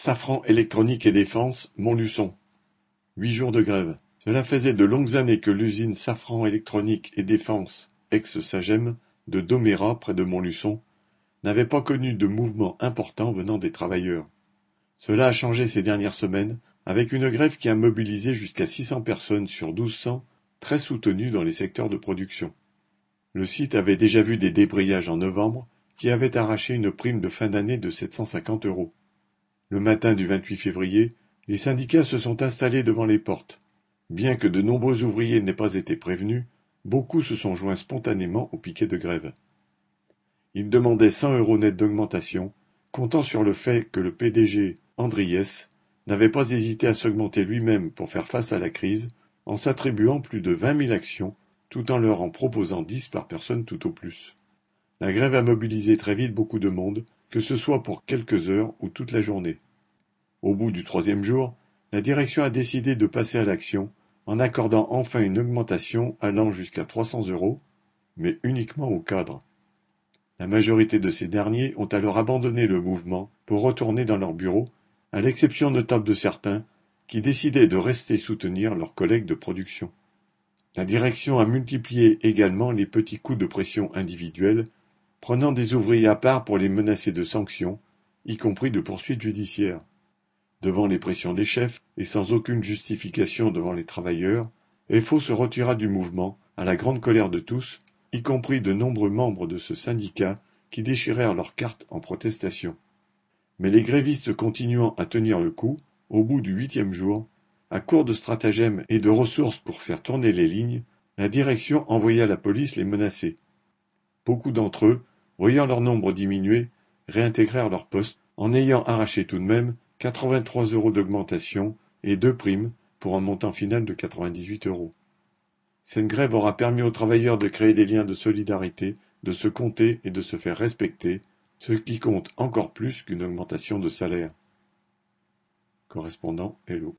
Safran Électronique et Défense, Montluçon. Huit jours de grève. Cela faisait de longues années que l'usine Safran Électronique et Défense, ex-Sagem, de Domérat, près de Montluçon, n'avait pas connu de mouvement important venant des travailleurs. Cela a changé ces dernières semaines, avec une grève qui a mobilisé jusqu'à 600 personnes sur 1200, très soutenues dans les secteurs de production. Le site avait déjà vu des débrayages en novembre qui avaient arraché une prime de fin d'année de 750 euros. Le matin du 28 février, les syndicats se sont installés devant les portes. Bien que de nombreux ouvriers n'aient pas été prévenus, beaucoup se sont joints spontanément au piquet de grève. Ils demandaient 100 euros net d'augmentation, comptant sur le fait que le PDG, Andriès, n'avait pas hésité à s'augmenter lui-même pour faire face à la crise, en s'attribuant plus de 20 000 actions, tout en leur en proposant 10 par personne tout au plus. La grève a mobilisé très vite beaucoup de monde, que ce soit pour quelques heures ou toute la journée. Au bout du troisième jour, la direction a décidé de passer à l'action en accordant enfin une augmentation allant jusqu'à 300 euros, mais uniquement aux cadres. La majorité de ces derniers ont alors abandonné le mouvement pour retourner dans leur bureau, à l'exception notable de certains qui décidaient de rester soutenir leurs collègues de production. La direction a multiplié également les petits coups de pression individuels prenant des ouvriers à part pour les menacer de sanctions, y compris de poursuites judiciaires. Devant les pressions des chefs, et sans aucune justification devant les travailleurs, FO se retira du mouvement, à la grande colère de tous, y compris de nombreux membres de ce syndicat qui déchirèrent leurs cartes en protestation. Mais les grévistes continuant à tenir le coup, au bout du huitième jour, à court de stratagèmes et de ressources pour faire tourner les lignes, la direction envoya la police les menacer. Beaucoup d'entre eux, voyant leur nombre diminuer, réintégrèrent leur poste, en ayant arraché tout de même 83 euros d'augmentation et deux primes pour un montant final de 98 euros. Cette grève aura permis aux travailleurs de créer des liens de solidarité, de se compter et de se faire respecter, ce qui compte encore plus qu'une augmentation de salaire. Correspondant Hello.